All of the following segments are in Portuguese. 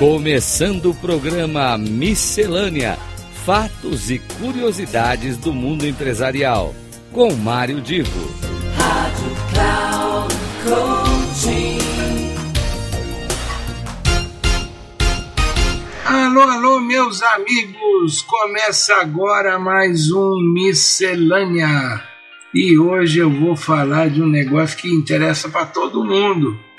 Começando o programa Miscelânea: Fatos e Curiosidades do Mundo Empresarial. Com Mário Divo. Rádio Cloud Coaching. Alô, alô, meus amigos! Começa agora mais um Miscelânea. E hoje eu vou falar de um negócio que interessa para todo mundo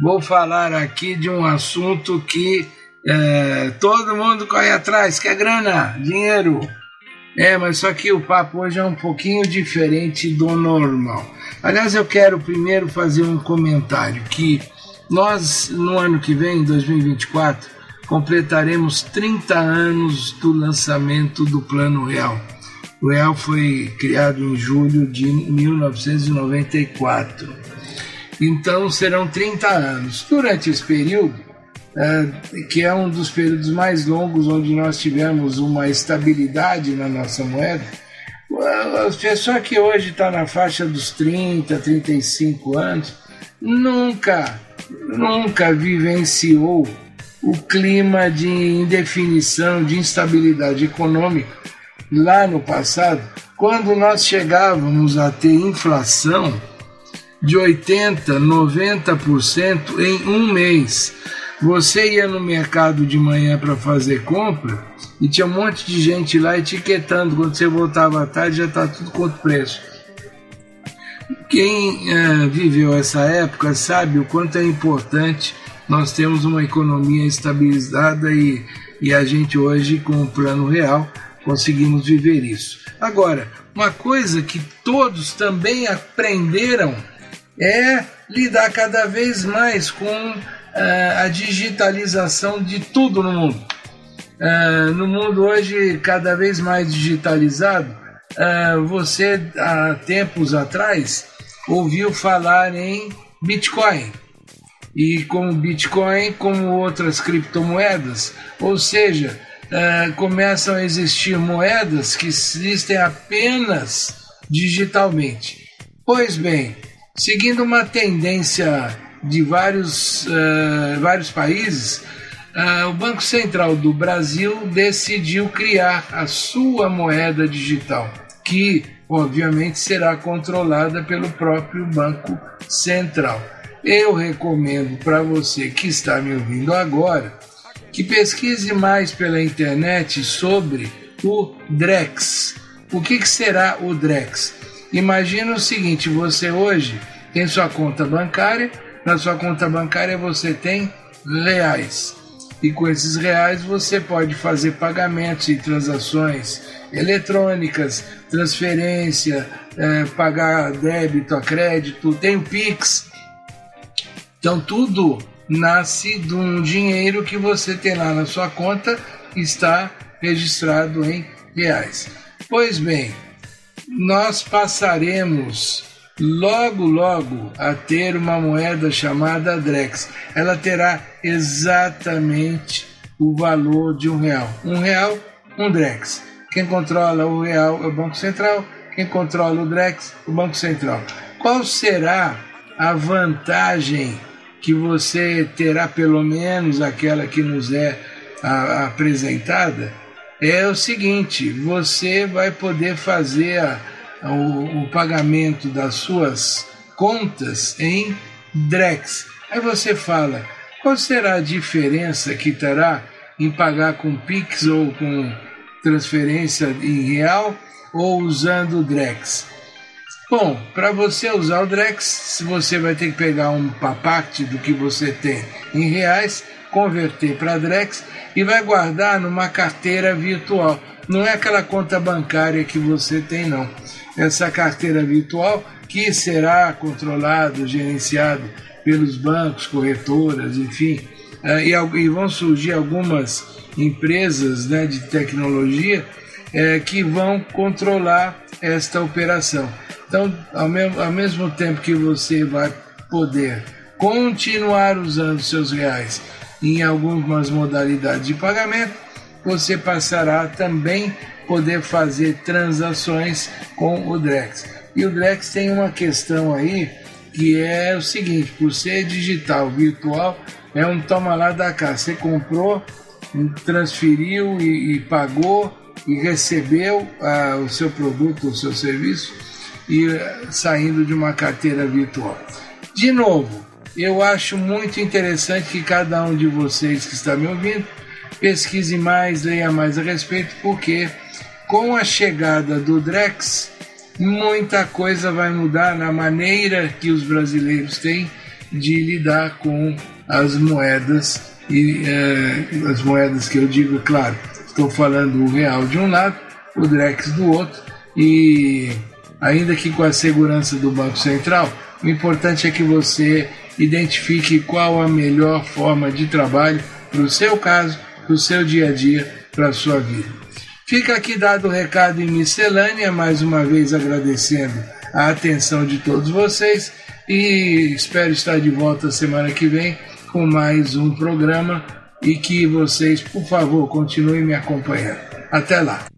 vou falar aqui de um assunto que é, todo mundo corre atrás, que é grana, dinheiro. É, mas só que o papo hoje é um pouquinho diferente do normal. Aliás, eu quero primeiro fazer um comentário que nós, no ano que vem, 2024, completaremos 30 anos do lançamento do Plano Real. O Real foi criado em julho de 1994 então serão 30 anos. Durante esse período, que é um dos períodos mais longos onde nós tivemos uma estabilidade na nossa moeda, a pessoa que hoje está na faixa dos 30, 35 anos, nunca, nunca vivenciou o clima de indefinição, de instabilidade econômica lá no passado, quando nós chegávamos a ter inflação de 80, 90% em um mês. Você ia no mercado de manhã para fazer compra e tinha um monte de gente lá etiquetando. Quando você voltava à tarde já está tudo quanto preço. Quem uh, viveu essa época sabe o quanto é importante nós temos uma economia estabilizada e, e a gente hoje com o plano real conseguimos viver isso. Agora, uma coisa que todos também aprenderam é lidar cada vez mais com uh, a digitalização de tudo no mundo. Uh, no mundo hoje cada vez mais digitalizado, uh, você há tempos atrás ouviu falar em Bitcoin. E como Bitcoin, como outras criptomoedas, ou seja, uh, começam a existir moedas que existem apenas digitalmente. Pois bem, seguindo uma tendência de vários, uh, vários países, uh, o Banco Central do Brasil decidiu criar a sua moeda digital, que obviamente será controlada pelo próprio Banco Central. Eu recomendo para você que está me ouvindo agora que pesquise mais pela internet sobre o Drex. O que, que será o Drex? Imagina o seguinte: você hoje tem sua conta bancária, na sua conta bancária você tem reais. E com esses reais você pode fazer pagamentos e transações eletrônicas, transferência, é, pagar débito a crédito, tem o Pix. Então tudo nasce de um dinheiro que você tem lá na sua conta está registrado em reais. Pois bem, nós passaremos logo, logo a ter uma moeda chamada Drex. Ela terá exatamente o valor de um real. Um real, um Drex. Quem controla o real é o Banco Central, quem controla o Drex, o Banco Central. Qual será a vantagem que você terá, pelo menos aquela que nos é a, apresentada? É o seguinte: você vai poder fazer a o, o pagamento das suas contas em Drex. Aí você fala, qual será a diferença que terá em pagar com Pix ou com transferência em real ou usando o Drex? Bom, para você usar o Drex, você vai ter que pegar um parte do que você tem em reais, converter para Drex e vai guardar numa carteira virtual. Não é aquela conta bancária que você tem, não essa carteira virtual que será controlado, gerenciado pelos bancos, corretoras, enfim, e, e vão surgir algumas empresas né, de tecnologia é, que vão controlar esta operação. Então, ao mesmo, ao mesmo tempo que você vai poder continuar usando seus reais em algumas modalidades de pagamento, você passará também poder fazer transações com o Drex. E o Drex tem uma questão aí que é o seguinte: por ser digital, virtual, é um toma lá da cá. Você comprou, transferiu e, e pagou e recebeu ah, o seu produto, o seu serviço e saindo de uma carteira virtual. De novo, eu acho muito interessante que cada um de vocês que está me ouvindo pesquise mais, leia mais a respeito, porque com a chegada do Drex, muita coisa vai mudar na maneira que os brasileiros têm de lidar com as moedas e eh, as moedas que eu digo, claro, estou falando o real de um lado, o Drex do outro e ainda que com a segurança do Banco Central, o importante é que você identifique qual a melhor forma de trabalho para o seu caso, para o seu dia a dia, para a sua vida. Fica aqui dado o recado em miscelânea, mais uma vez agradecendo a atenção de todos vocês e espero estar de volta semana que vem com mais um programa e que vocês, por favor, continuem me acompanhando. Até lá.